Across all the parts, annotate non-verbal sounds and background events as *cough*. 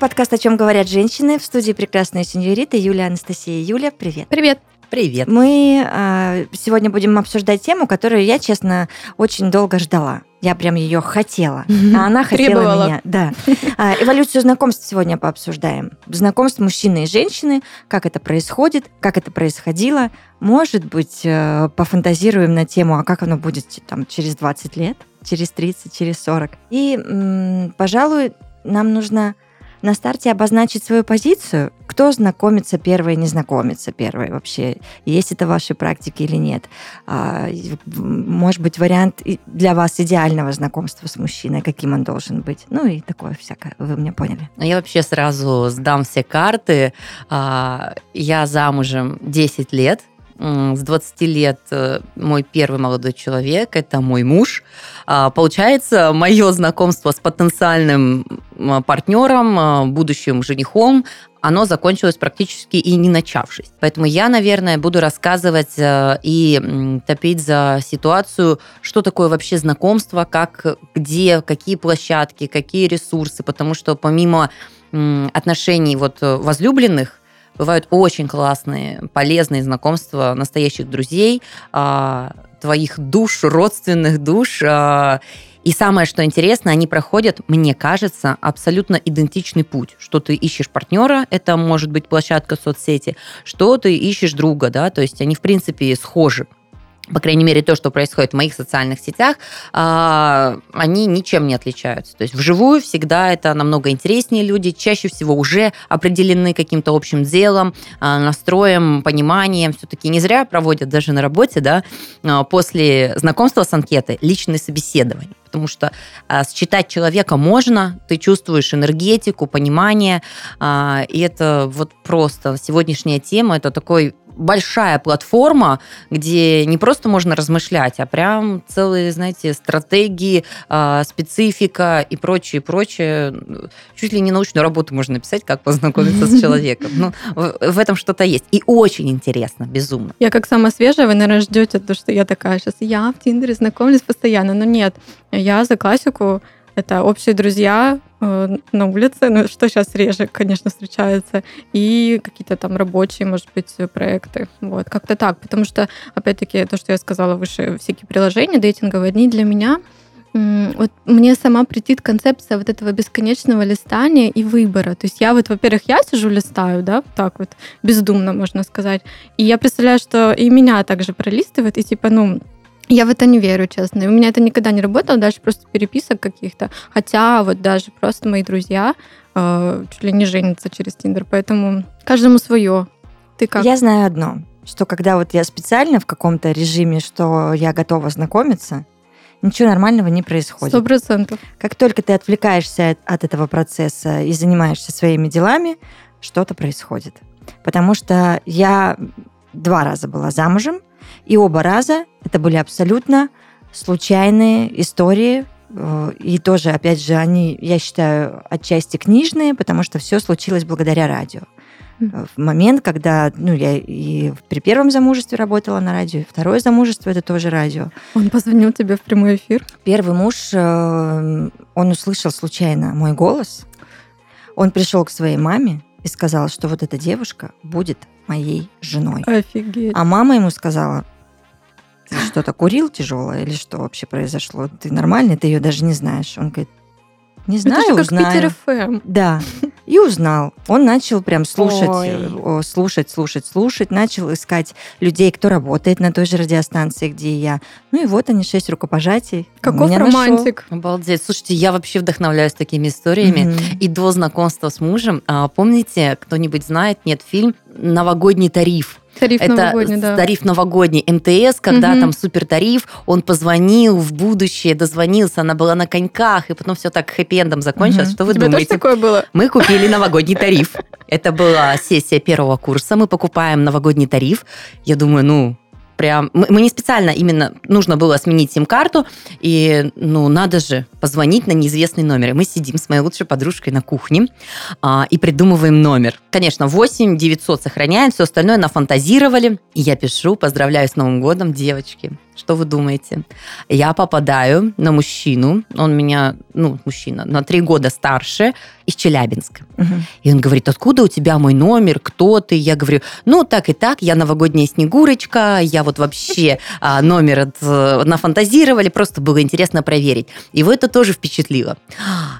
подкаст «О чем говорят женщины» в студии прекрасная сеньорита Юлия Анастасия. Юля, привет. Привет. Привет. Мы э, сегодня будем обсуждать тему, которую я, честно, очень долго ждала. Я прям ее хотела, а она хотела Требовала. меня. Да. А, эволюцию знакомств сегодня пообсуждаем. Знакомств мужчины и женщины, как это происходит, как это происходило. Может быть, э, пофантазируем на тему, а как оно будет там через 20 лет, через 30, через 40. И, м, пожалуй, нам нужно на старте обозначить свою позицию, кто знакомится первый, не знакомится первый вообще, есть это в вашей практике или нет. А, Может быть, вариант для вас идеального знакомства с мужчиной, каким он должен быть. Ну и такое всякое, вы меня поняли. Ну, Я вообще сразу сдам все карты. А, Я замужем 10 лет. М, С 20 лет э, мой первый молодой человек – это мой муж. А, Получается, мое знакомство с потенциальным м, партнером, э, будущим женихом, оно закончилось практически и не начавшись. Поэтому я, наверное, буду рассказывать э, и топить за ситуацию, что такое вообще знакомство, как, где, какие площадки, какие ресурсы, потому что помимо отношений вот э, возлюбленных, бывают очень классные, полезные знакомства настоящих друзей, а, твоих душ, родственных душ. а, И самое, что интересно, они проходят, мне кажется, абсолютно идентичный путь. Что ты ищешь партнера, это может быть площадка соцсети, что ты ищешь друга, да, то есть они, в принципе, схожи по крайней мере, то, что происходит в моих социальных сетях, а, они ничем не отличаются. То есть вживую всегда это намного интереснее люди, чаще всего уже определены каким-то общим делом, а, настроем, пониманием. Все-таки не зря проводят даже на работе, да, а, после знакомства с анкетой личные собеседования. Потому что считать человека можно, ты чувствуешь энергетику, понимание, и это вот просто сегодняшняя тема, это такой большая платформа, где не просто можно размышлять, а прям целые, знаете, стратегии, а, специфика и прочее, прочее. Чуть ли не научную работу можно написать, как познакомиться с *laughs* человеком. Ну, в, в этом что-то есть. И очень интересно, безумно. Я как самая свежая, вы, наверное, ждете, то, что я такая сейчас, я в Тиндере знакомлюсь постоянно. Но нет, я за классику, это общие друзья э, на улице, ну, что сейчас реже, конечно, встречаются, и какие-то там рабочие, может быть, проекты. Вот, как-то так. Потому что, опять-таки, то, что я сказала выше, всякие приложения дейтинговые, они для меня вот мне сама претит концепция вот этого бесконечного листания и выбора. То есть я вот, во-первых, я сижу листаю, да, так вот, бездумно, можно сказать. И я представляю, что и меня также пролистывает, и типа, ну, я в это не верю, честно. И у меня это никогда не работало, дальше просто переписок каких-то. Хотя вот даже просто мои друзья э, чуть ли не женятся через Тиндер, поэтому каждому свое. Ты как? Я знаю одно, что когда вот я специально в каком-то режиме, что я готова знакомиться, ничего нормального не происходит. Сто процентов. Как только ты отвлекаешься от, от этого процесса и занимаешься своими делами, что-то происходит. Потому что я два раза была замужем, и оба раза это были абсолютно случайные истории. Э, И тоже, опять же, они, я считаю, отчасти книжные, потому что все случилось благодаря радио. Мгм. В момент, когда, ну, я и при первом замужестве работала на радио, и второе замужество это тоже радио. Он позвонил тебе в прямой эфир. Первый муж, э, он услышал случайно мой голос. Он пришел к своей маме и сказал, что вот эта девушка будет моей женой. Офигеть. А мама ему сказала, ты что-то курил тяжелое или что вообще произошло? Ты нормальный, ты ее даже не знаешь. Он говорит, не знаю, это же как узнаю. Питер ФМ. Да. И узнал. Он начал прям слушать, Ой. э, слушать, слушать, слушать. Начал искать людей, кто работает на той же радиостанции, где и я. Ну и вот они, шесть рукопожатий. Каков меня нашел. романтик. Обалдеть. Слушайте, я вообще вдохновляюсь такими историями. Мгм. И до знакомства с мужем, а, помните, кто-нибудь знает, нет, фильм «Новогодний тариф». Тариф Это новогодний, да. тариф новогодний МТС, когда Мгм. там супер тариф, он позвонил в будущее, дозвонился, она была на коньках, и потом все так хэппи-эндом закончилось. Мгм. Что вы тебя тоже думаете? такое было? Мы купили новогодний тариф. Это была сессия первого курса. Мы покупаем новогодний тариф. Я думаю, ну, прям... Мы, мы не специально именно... Нужно было сменить сим-карту. И, ну, надо же позвонить на неизвестный номер. И мы сидим с моей лучшей подружкой на кухне а, и придумываем номер. Конечно, 8 900 сохраняем, все остальное нафантазировали. И я пишу, поздравляю с Новым годом, девочки. Что вы думаете? Я попадаю на мужчину, он меня, ну, мужчина, на три года старше, из Челябинска. Угу. И он говорит, откуда у тебя мой номер, кто ты? Я говорю, ну, так и так, я новогодняя Снегурочка, я вот вообще а, номер от, э, нафантазировали, просто было интересно проверить. Его это тоже впечатлило.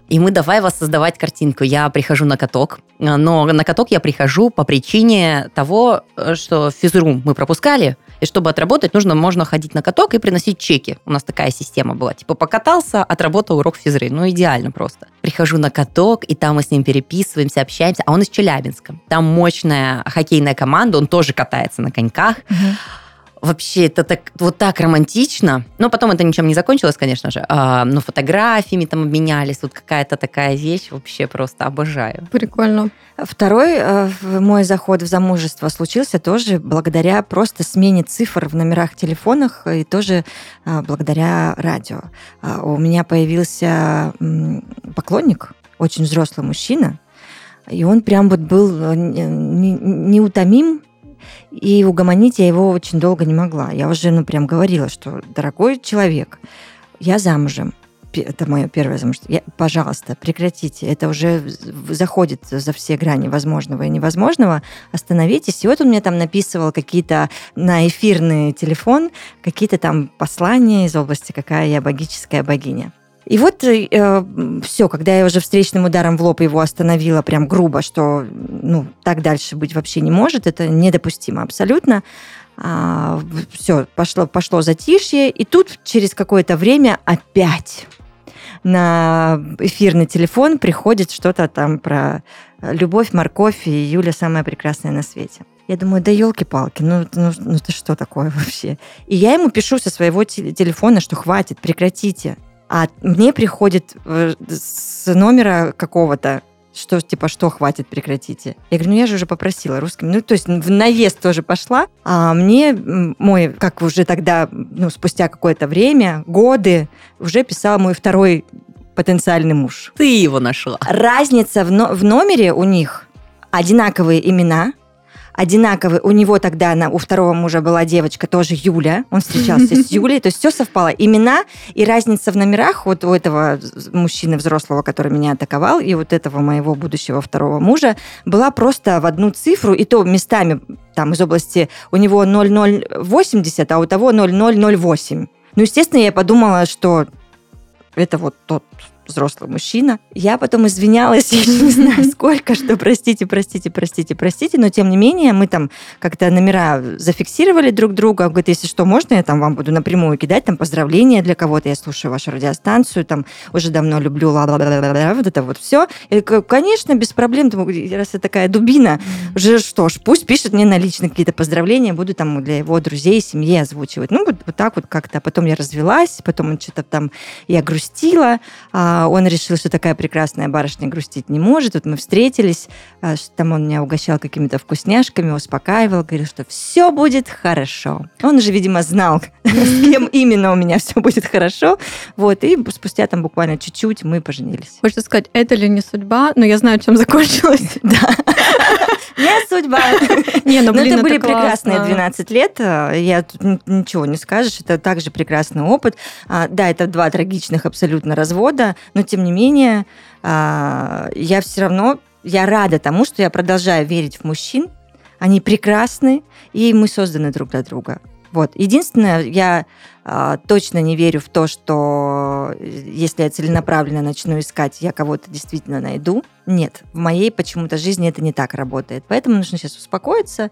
И мы давай воссоздавать картинку. Я прихожу на каток, но на каток я прихожу по причине того, что физрум мы пропускали, и чтобы отработать, нужно можно ходить на каток и приносить чеки. У нас такая система была. Типа покатался, отработал урок физры. Ну, идеально просто. Прихожу на каток, и там мы с ним переписываемся, общаемся. А он из Челябинска. Там мощная хоккейная команда, он тоже катается на коньках. Угу. Вообще, это так, вот так романтично. Но потом это ничем не закончилось, конечно же. А, но фотографиями там обменялись. Вот какая-то такая вещь вообще просто обожаю. Прикольно. Второй э, мой заход в замужество случился тоже благодаря просто смене цифр в номерах телефонах и тоже э, благодаря радио. Э, у меня появился э, поклонник, очень взрослый мужчина, и он прям вот был э, неутомим и угомонить я его очень долго не могла. Я уже, ну, прям говорила, что, дорогой человек, я замужем. Это мое первое замужество. Я, пожалуйста, прекратите. Это уже заходит за все грани возможного и невозможного. Остановитесь. И вот он мне там написывал какие-то на эфирный телефон, какие-то там послания из области, какая я богическая богиня. И вот э, все, когда я уже встречным ударом в лоб его остановила прям грубо, что ну, так дальше быть вообще не может, это недопустимо абсолютно. А, все, пошло, пошло затишье, и тут через какое-то время опять на эфирный телефон приходит что-то там про любовь, морковь и Юля самая прекрасная на свете. Я думаю, да елки-палки, ну, ну, ну это что такое вообще? И я ему пишу со своего телефона, что хватит, прекратите а мне приходит э, с номера какого-то что типа, что хватит, прекратите. Я говорю, ну я же уже попросила русским. Ну, то есть в наезд тоже пошла. А мне мой, как уже тогда, ну, спустя какое-то время, годы, уже писал мой второй потенциальный муж. Ты его нашла. Разница в, но- в номере у них одинаковые имена, одинаковый. У него тогда, на, у второго мужа была девочка, тоже Юля. Он встречался с *laughs* Юлей. То есть все совпало. Имена и разница в номерах вот у этого мужчины взрослого, который меня атаковал, и вот этого моего будущего второго мужа была просто в одну цифру, и то местами там из области у него 0080, а у того 0008. Ну, естественно, я подумала, что это вот тот взрослый мужчина. Я потом извинялась, *laughs* я не знаю сколько, что простите, простите, простите, простите, но тем не менее мы там как-то номера зафиксировали друг друга. Он говорит, если что, можно я там вам буду напрямую кидать там поздравления для кого-то, я слушаю вашу радиостанцию, там уже давно люблю, ла вот это вот все. И, конечно, без проблем, раз я такая дубина, уже что ж, пусть пишет мне на личные какие-то поздравления, буду там для его друзей, семьи озвучивать. Ну, вот, вот так вот как-то. Потом я развелась, потом он что-то там, я грустила, а, а, он решил, что такая прекрасная барышня грустить не может. Вот мы встретились, а, там он меня угощал какими-то вкусняшками, успокаивал, говорил, что все будет хорошо. Он уже, видимо, знал, *laughs* с кем именно у меня все будет хорошо. Вот, и спустя там буквально чуть-чуть мы поженились. Хочется сказать, это ли не судьба? Но я знаю, чем закончилось. *laughs* Да. Не судьба. Не, ну, блин, это были прекрасные 12 лет. Я тут ничего не скажешь. Это также прекрасный опыт. А, да, это два трагичных абсолютно развода но тем не менее а, я все равно, я рада тому, что я продолжаю верить в мужчин, они прекрасны, и мы созданы друг для друга. Вот. Единственное, я а, точно не верю в то, что э, если я целенаправленно начну искать, я кого-то действительно найду. Нет, в моей почему-то жизни это не так работает. Поэтому нужно сейчас успокоиться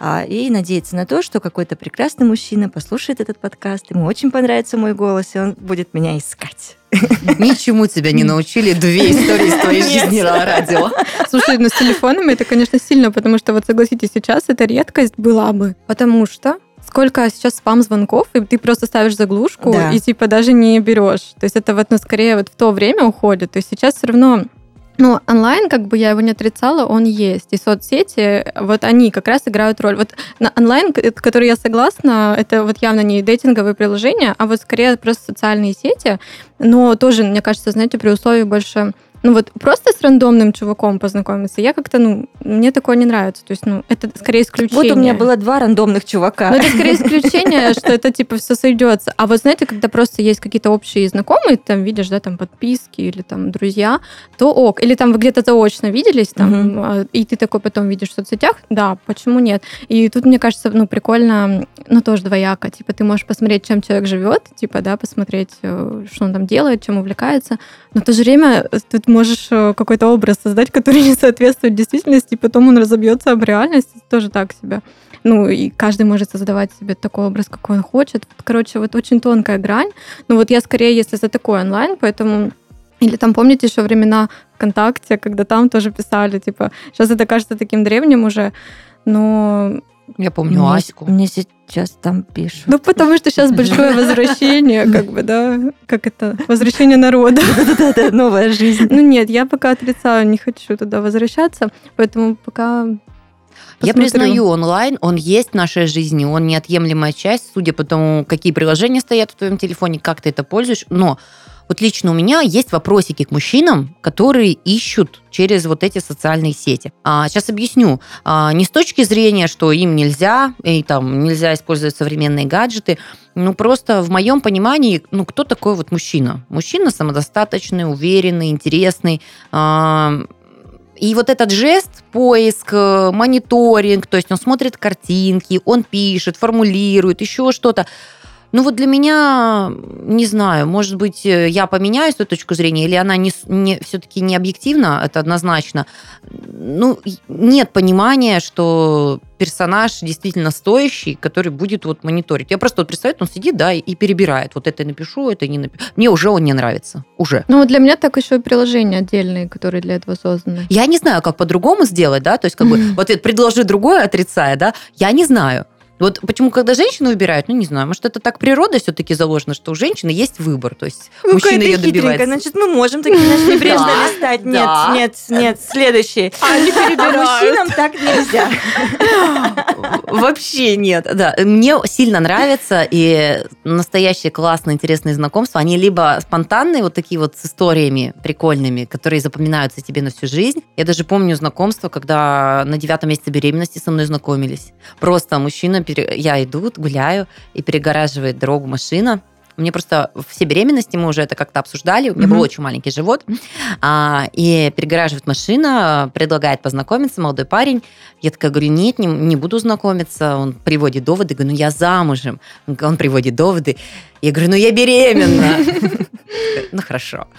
а, и надеяться на то, что какой-то прекрасный мужчина послушает этот подкаст, ему очень понравится мой голос, и он будет меня искать. Ничему тебя не научили две истории из твоей жизни на радио. Слушай, ну с телефонами это, конечно, сильно, потому что вот согласитесь, сейчас это редкость была бы, потому что сколько сейчас спам-звонков, и ты просто ставишь заглушку да. и типа даже не берешь. То есть это вот, ну, скорее вот в то время уходит. То есть сейчас все равно ну, онлайн, как бы я его не отрицала, он есть. И соцсети, вот они как раз играют роль. Вот на онлайн, который я согласна, это вот явно не дейтинговые приложения, а вот скорее просто социальные сети, но тоже, мне кажется, знаете, при условии больше Ну вот просто с рандомным чуваком познакомиться, я как-то, ну, мне такое не нравится. То есть, ну, это скорее исключение. Вот у меня было два рандомных чувака. Но это скорее исключение, *laughs* что это типа все сойдется. А вот знаете, когда просто есть какие-то общие знакомые, там видишь, да, там подписки или там друзья, то ок. Или там вы где-то заочно виделись, там, угу. и ты такой потом видишь в соцсетях, да, почему нет? И тут, мне кажется, ну, прикольно, ну, тоже двояко. Типа, ты можешь посмотреть, чем человек живет, типа, да, посмотреть, э, что он там делает, чем увлекается. Но в то же время тут можешь э, какой-то образ создать, *laughs* который не соответствует действительности, и потом он разобьется об реальность, тоже так себе. Ну, и каждый может создавать себе такой образ, какой он хочет. Короче, вот очень тонкая грань. Но вот я скорее, если за такой онлайн, поэтому или там, помните, еще времена ВКонтакте, когда там тоже писали, типа, сейчас это кажется таким древним уже, но я помню мне, Аську. Мне сейчас там пишут. Ну, потому что сейчас большое *laughs* возвращение, как бы, да, как это, возвращение народа. *laughs* Да-да-да, новая жизнь. Ну, нет, я пока отрицаю, не хочу туда возвращаться, поэтому пока я признаю, онлайн, он есть в нашей жизни, он неотъемлемая часть, судя по тому, какие приложения стоят в твоем телефоне, как ты это пользуешь, но вот лично у меня есть вопросики к мужчинам, которые ищут через вот эти социальные сети. А, сейчас объясню. А, не с точки зрения, что им нельзя, и там нельзя использовать современные гаджеты, ну просто в моем понимании, ну кто такой вот мужчина? Мужчина самодостаточный, уверенный, интересный. А, и вот этот жест, поиск, э, мониторинг, то есть он смотрит картинки, он пишет, формулирует, еще что-то. Ну вот для меня, не знаю, может быть, э, я поменяю эту точку зрения, или она не, не, все-таки не объективна, это однозначно. Ну, нет понимания, что персонаж действительно стоящий, который будет вот мониторить. Я просто вот представляю, он сидит, да, и перебирает. Вот это напишу, это не напишу. Мне уже он не нравится. Уже. Ну, для меня так еще и приложения отдельные, которые для этого созданы. Я не знаю, как по-другому сделать, да, то есть как бы вот предложи другое, отрицая, да, я не знаю. Вот почему, когда женщину выбирают, ну, не знаю, может, это так природа все-таки заложена, что у женщины есть выбор, то есть ну, мужчина ее добивается. Значит, мы можем такие, значит, небрежно *laughs* листать. Нет, нет, нет, следующий. Не *laughs* А мужчинам так нельзя. *laughs* Вообще нет, да. Мне сильно нравится, и настоящие классные, интересные знакомства, они либо спонтанные, вот такие вот с историями прикольными, которые запоминаются тебе на всю жизнь. Я даже помню знакомство, когда на девятом месяце беременности со мной знакомились. Просто мужчина я иду, гуляю, и перегораживает дорогу машина. Мне просто все беременности мы уже это как-то обсуждали. У меня mm-hmm. был очень маленький живот. А, и перегораживает машина, предлагает познакомиться, молодой парень. Я такая говорю, нет, не, не буду знакомиться. Он приводит доводы. Говорю, ну я замужем. Он приводит доводы. Я говорю, ну я беременна. *laughs* Ну хорошо. *laughs*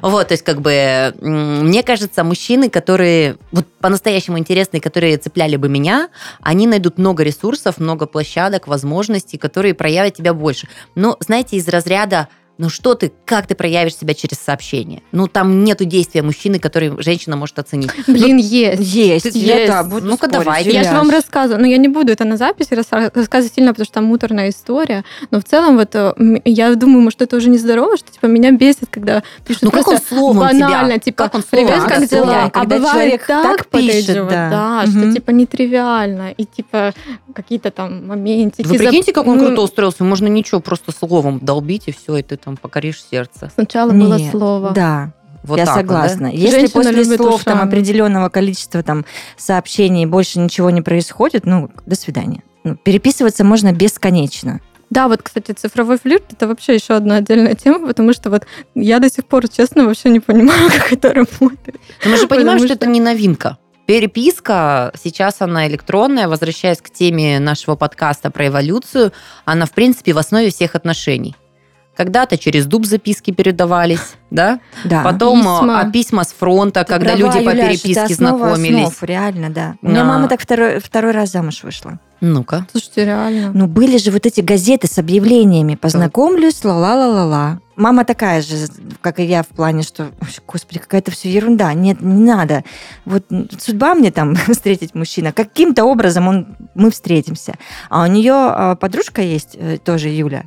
Вот, то есть как бы мне кажется, мужчины, которые вот по-настоящему интересные, которые цепляли бы меня, они найдут много ресурсов, много площадок, возможностей, которые проявят тебя больше. Но, знаете, из разряда ну что ты, как ты проявишь себя через сообщение? Ну там нету действия мужчины, который женщина может оценить. *laughs* Блин, ну, есть. Есть. есть. Я, да, буду Ну-ка давай. Я же вам рассказываю, но я не буду это на записи рассказывать сильно, потому что там муторная история. Но в целом вот э, я думаю, может, это уже нездорово, что типа меня бесит, когда пишут ну, как он словом банально, тебя? типа, как он привет, как, дела? Когда а человек так, так пишет, да, да угу. что типа нетривиально, и типа какие-то там моментики. Вы прикиньте, как он ну, круто устроился, можно ничего, просто словом долбить, и все, и ты там покоришь сердце. Сначала Нет, было слово. Да. Вот я согласна. Вот, да? Если Женщина после слов ушами. там определенного количества там сообщений больше ничего не происходит, ну до свидания. Ну, переписываться можно бесконечно. Да, вот, кстати, цифровой флирт это вообще еще одна отдельная тема, потому что вот я до сих пор, честно, вообще не понимаю, *laughs* как это работает. Но мы же понимаем, что, что это не новинка. Переписка, сейчас она электронная, возвращаясь к теме нашего подкаста про эволюцию, она, в принципе, в основе всех отношений. Когда-то через дуб записки передавались, *laughs* да? Да. Потом письма, а, письма с фронта, Ты когда права, люди по переписке знакомились. Основ, реально, да. У меня мама так второй, второй раз замуж вышла. Ну-ка. Слушайте, реально. Ну, были же вот эти газеты с объявлениями. Познакомлюсь, ла-ла-ла-ла-ла. Мама такая же, как и я, в плане, что, господи, какая-то все ерунда. Нет, не надо. Вот судьба мне там *laughs* встретить мужчина. Каким-то образом он, мы встретимся. А у нее а, подружка есть, э, тоже Юля.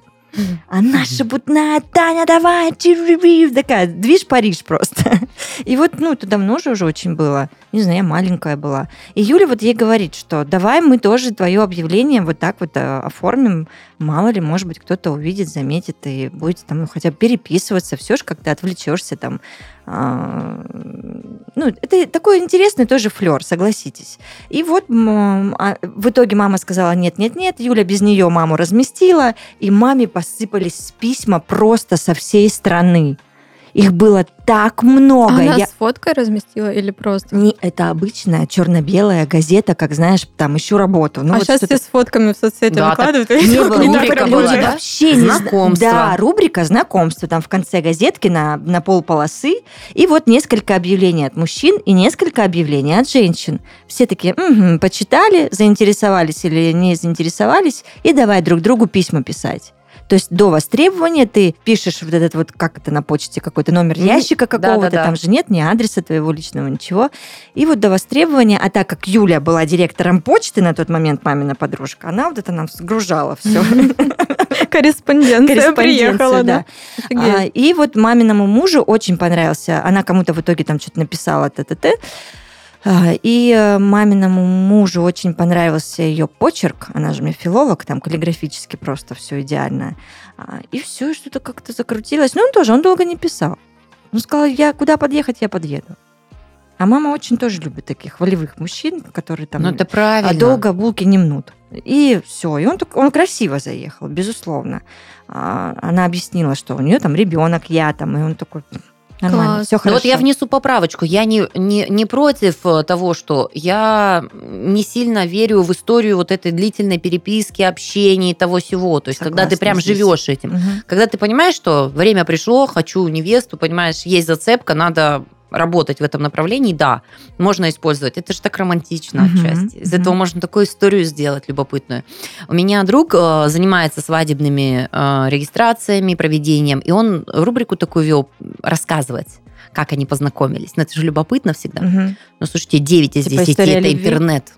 Она шебутная, Таня, давай, такая, движ Париж просто. И вот, ну, это давно же уже очень было. Не знаю, я маленькая была. И Юля вот ей говорит, что давай мы тоже твое объявление вот так вот э, оформим Мало ли, может быть, кто-то увидит, заметит и будет там ну, хотя бы переписываться. Все же, когда отвлечешься там. А, ну, это такой интересный тоже флер, согласитесь. И вот а, в итоге мама сказала, нет, нет, нет, Юля без нее маму разместила, и маме посыпались письма просто со всей страны. Их было так много. А она я... с фоткой разместила или просто? Не, это обычная черно-белая газета, как знаешь, там ищу работу. Ну, а вот сейчас все с фотками в соцсети да, выкладывают. Так, не было, рубрика была, да? Вообще знакомство. Да, рубрика знакомства. Там в конце газетки на, на полполосы. И вот несколько объявлений от мужчин и несколько объявлений от женщин. Все такие, угу, почитали, заинтересовались или не заинтересовались, и давай друг другу письма писать. То есть до востребования ты пишешь вот этот вот, как это на почте, какой-то номер ящика какого-то, да, да, да. там же нет ни адреса твоего личного, ничего. И вот до востребования, а так как Юля была директором почты на тот момент, мамина подружка, она вот это нам сгружала все. *laughs* Корреспонденция приехала, да. А, и вот маминому мужу очень понравился, она кому-то в итоге там что-то написала, т-т-т, и э, маминому мужу очень понравился ее почерк. Она же мне филолог, там каллиграфически просто все идеально. А, и все, что-то как-то закрутилось. Но он тоже, он долго не писал. Он сказал, я куда подъехать, я подъеду. А мама очень тоже любит таких волевых мужчин, которые там ну, это правильно. А долго булки не мнут. И все. И он, он красиво заехал, безусловно. Она объяснила, что у нее там ребенок, я там, и он такой, Нормально, Класс. все хорошо. Но вот я внесу поправочку. Я не, не, не против э, того, что я не сильно верю в историю вот этой длительной переписки, общения и того всего. То есть, Согласна когда ты прям здесь. живешь этим. Угу. Когда ты понимаешь, что время пришло, хочу невесту, понимаешь, есть зацепка, надо работать в этом направлении, да, можно использовать. Это же так романтично uh-huh, отчасти. Из uh-huh. этого можно такую историю сделать любопытную. У меня друг э, занимается свадебными э, регистрациями, проведением, и он рубрику такую вел рассказывать как они познакомились. Но это же любопытно всегда. Угу. Ну, слушайте, 9 из типа 10 это любви? интернет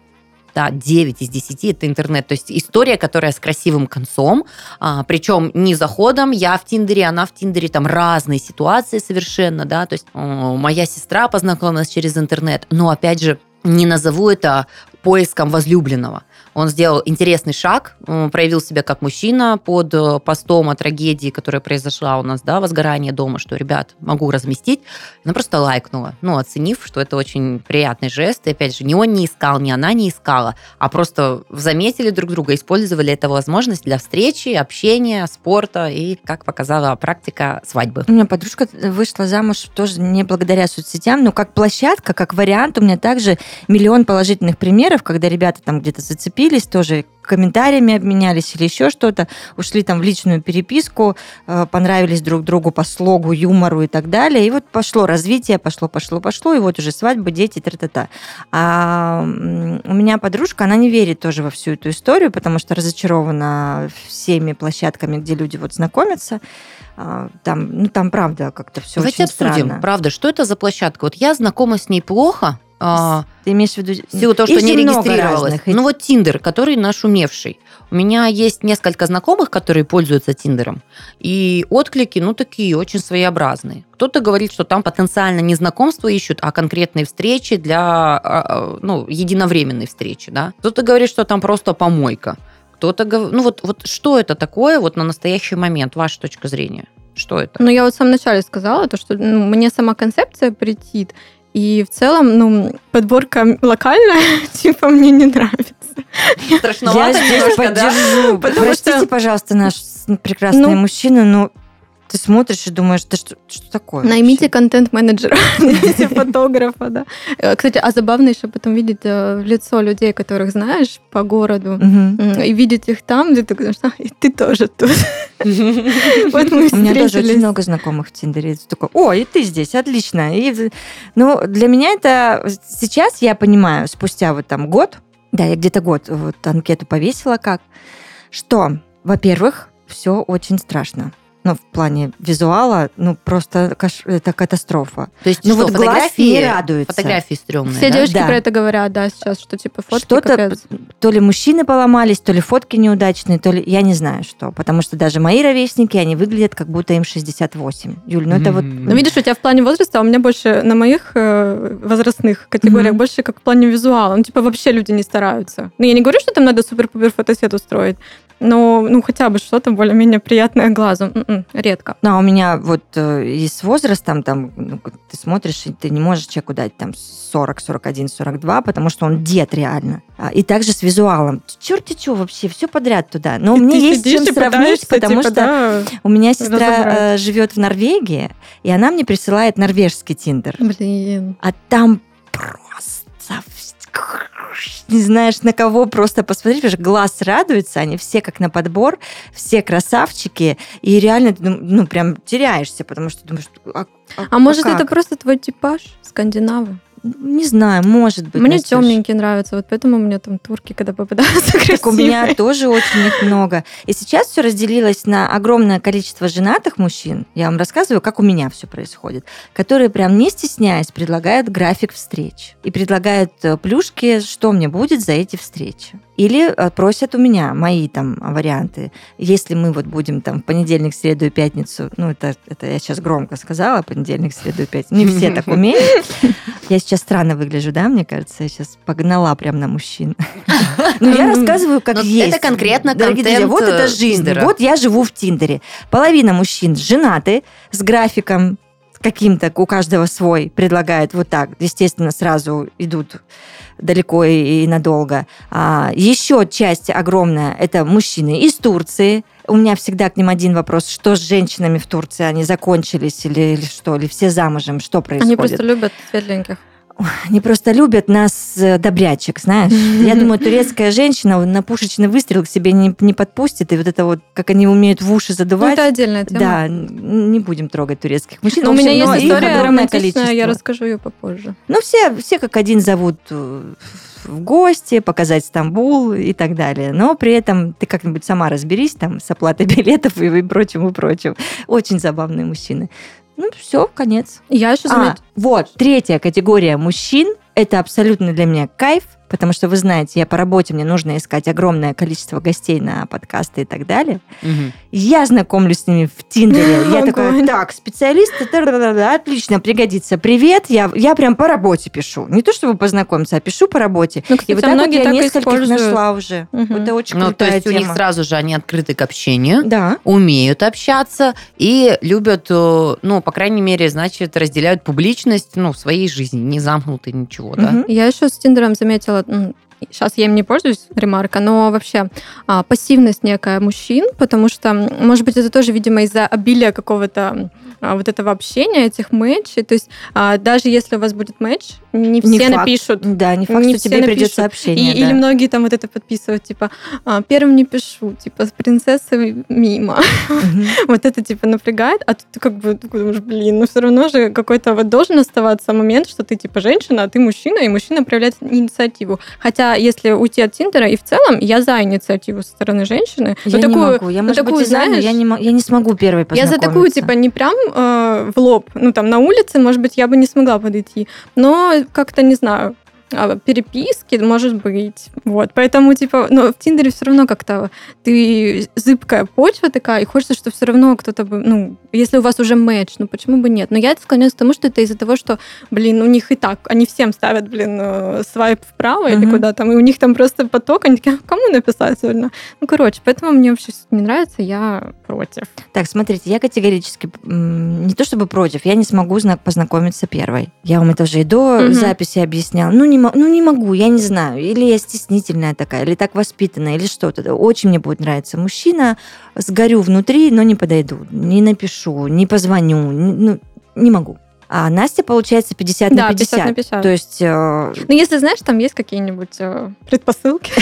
да, 9 из 10 это интернет. То есть история, которая с красивым концом, а, причем не заходом, я в Тиндере, она в Тиндере, там разные ситуации совершенно, да, то есть о, моя сестра познакомилась через интернет, но опять же, не назову это поиском возлюбленного. Он сделал интересный шаг, проявил себя как мужчина под э, постом о трагедии, которая произошла у нас, да, возгорание дома, что, ребят, могу разместить. Она просто лайкнула, ну, оценив, что это очень приятный жест. И, опять же, ни он не искал, ни она не искала, а просто заметили друг друга, использовали эту возможность для встречи, общения, спорта и, как показала практика, свадьбы. У меня подружка вышла замуж тоже не благодаря соцсетям, но как площадка, как вариант. У меня также миллион положительных примеров, когда ребята там где-то зацепили поделились тоже комментариями обменялись или еще что-то, ушли там в личную переписку, э, понравились друг другу по слогу, юмору и так далее. И вот пошло развитие, пошло, пошло, пошло, и вот уже свадьба, дети, тра-та-та. А у меня подружка, она не верит тоже во всю эту историю, потому что разочарована всеми площадками, где люди вот знакомятся а, там, ну, там правда как-то все Давайте очень обсудим, странно. правда, что это за площадка? Вот я знакома с ней плохо, а, Ты имеешь в виду... В силу того, что не регистрировалась. Разных. Ну вот Тиндер, который нашумевший. У меня есть несколько знакомых, которые пользуются Тиндером. И отклики, ну, такие очень своеобразные. Кто-то говорит, что там потенциально не знакомства ищут, а конкретные встречи для, а, а, ну, единовременной встречи, да. Кто-то говорит, что там просто помойка. Кто-то говорит... Ну вот, вот что это такое вот на настоящий момент, ваша точка зрения? Что это? Ну, я вот в самом начале сказала, то, что ну, мне сама концепция претит, и в целом, ну, подборка локальная, *laughs* типа, мне не нравится. Страшновато Я здесь поддержу. Простите, пожалуйста, наш прекрасный ну, мужчина, но ты смотришь и думаешь, да что, что такое? Наймите вообще? контент-менеджера, *laughs* наймите фотографа, да. Э, кстати, а забавно еще потом видеть э, лицо людей, которых знаешь по городу, и видеть их там, где ты говоришь, а, и ты тоже тут. *laughs* Вот мы У меня тоже очень много знакомых в Тиндере. Такой, о, и ты здесь, отлично. Ну, для меня это сейчас я понимаю, спустя вот там год, да, я где-то год вот анкету повесила как, что, во-первых, все очень страшно ну, в плане визуала, ну, просто каш... это катастрофа. То есть, ну, что, вот фотографии, не радуется. Фотографии стрёмные, Все да? девушки да. про это говорят, да, сейчас, что типа фотки Что-то, капец. то ли мужчины поломались, то ли фотки неудачные, то ли, я не знаю что, потому что даже мои ровесники, они выглядят, как будто им 68. Юль, ну mm-hmm. это вот... Ну, видишь, у тебя в плане возраста, а у меня больше на моих э, возрастных категориях mm-hmm. больше как в плане визуала. Ну, типа, вообще люди не стараются. Ну, я не говорю, что там надо супер-пупер фотосет устроить, но ну хотя бы что-то более-менее приятное глазу. М-м, редко. Ну, а у меня вот э, и с возрастом там ну, ты смотришь, и ты не можешь человеку дать там 40, 41, 42, потому что он дед реально. А, И также с визуалом. Черти что вообще, все подряд туда. Но И мне есть чем сравнить, пытаешься, потому типа, что да, у меня сестра э, живет в Норвегии, и она мне присылает норвежский тиндер. Блин. А там просто не знаешь, на кого просто посмотреть, потому что глаз радуется, они все как на подбор, все красавчики, и реально ты, ну, ну, прям теряешься, потому что думаешь, а, А может, как? это просто твой типаж скандинавы? Не знаю, может быть. Мне темненькие нравятся, вот поэтому у меня там турки, когда попадаются красивые. *laughs* Так у меня тоже очень их много. И сейчас все разделилось на огромное количество женатых мужчин. Я вам рассказываю, как у меня все происходит. Которые прям не стесняясь предлагают график встреч. И предлагают э, плюшки, что мне будет за эти встречи. Или э, просят у меня мои там варианты. Если мы вот будем там в понедельник, среду и пятницу, ну это, это я сейчас громко сказала, понедельник, среду и пятницу. Не все так *laughs* умеют. Я сейчас странно выгляжу, да, мне кажется? Я сейчас погнала прям на мужчин. *laughs* Ну, я рассказываю, как Но есть. это конкретно контент, вот это э, жизнь. Тиндера. Вот я живу в Тиндере. Половина мужчин женаты, с графиком каким-то, у каждого свой, предлагает вот так. Естественно, сразу идут далеко и, и надолго. А, еще часть огромная – это мужчины из Турции. У меня всегда к ним один вопрос. Что с женщинами в Турции? Они закончились или, или что? Или все замужем? Что происходит? Они просто любят светленьких. Они просто любят нас, э, добрячек, знаешь. Я *laughs* думаю, турецкая женщина на пушечный выстрел к себе не, не подпустит. И вот это вот, как они умеют в уши Ну, задувать. это отдельная тема. да, не будем трогать турецких мужчин. Но у меня есть история огромное романтичная, я количество. расскажу ее попозже. Ну, все, все как один зовут э, в гости, показать Стамбул и так далее. Но при этом ты как-нибудь сама разберись там с оплатой *laughs* билетов и, и прочим, и прочим. Очень забавные мужчины. Ну, все, конец. Я еще А, заметила... вот, третья категория мужчин. Это абсолютно для меня кайф, потому что, вы знаете, я по работе, мне нужно искать огромное количество гостей на подкасты и так далее. Мгм. Я знакомлюсь с ними в Тиндере. *laughs* Я такая, Огонь. так, специалист, отлично, пригодится. Привет, я, я прям по работе пишу. Не то, чтобы познакомиться, а пишу по работе. Ну, И кстати, вот так вот многие я так и нескольких используют. нашла уже. Это очень Ну, то есть у них сразу же они открыты к общению, Да. умеют общаться и любят, э, ну, по крайней мере, значит, разделяют публичность, ну, в своей жизни, не замкнуты ничего, да? Я еще с Тиндером сейчас я им не пользуюсь, ремарка, но вообще а, пассивность некая мужчин, потому что, может быть, это тоже, видимо, из-за обилия какого-то а, вот этого общения, этих матчей. То есть а, даже если у вас будет матч, не все Не факт. напишут. Да, не факт, Не что тебе придет напишут. сообщение. И- да. Или многие там вот это подписывают, типа, а, первым не пишу, типа, с принцессой мимо. Мгм. *laughs* вот это, типа, напрягает, а тут ты как бы думаешь, блин, ну все равно же какой-то вот должен оставаться момент, что ты, типа, женщина, а ты мужчина, и мужчина проявляет инициативу. Хотя, если уйти от Тиндера, и в целом, я за инициативу со стороны женщины. Я Но не такую, могу. Я, может такую, быть, и знаю, знаешь, я не, я не смогу первой я за такую, познакомиться. типа, не прям э, в лоб, ну, там, на улице, может быть, я бы не смогла подойти, но как-то, не знаю, переписки, может быть. Вот. Поэтому, типа, но в Тиндере все равно как-то ты зыбкая почва такая, и хочется, что все равно кто-то бы, ну, если у вас уже матч, ну почему бы нет? Но я склоняюсь к тому, что это из-за того, что, блин, у них и так, они всем ставят, блин, э, свайп вправо или Мгм. куда там, и у них там просто поток, они такие, «А кому написать сегодня? Ну, короче, поэтому мне вообще не нравится, я против. Так, смотрите, я категорически не то чтобы против, я не смогу зна- познакомиться первой. Я вам это уже и до Мгм. записи объясняла. Ну не, мо- ну, не могу, я не знаю. Или я стеснительная такая, или так воспитанная, или что-то. Очень мне будет нравиться мужчина. Сгорю внутри, но не подойду. Не напишу, не позвоню. не- ну, не могу. А Настя, получается, 50 Да, на 50. 50 на 50. То есть, э, Ну, если знаешь, там есть какие-нибудь э, предпосылки. *laughs*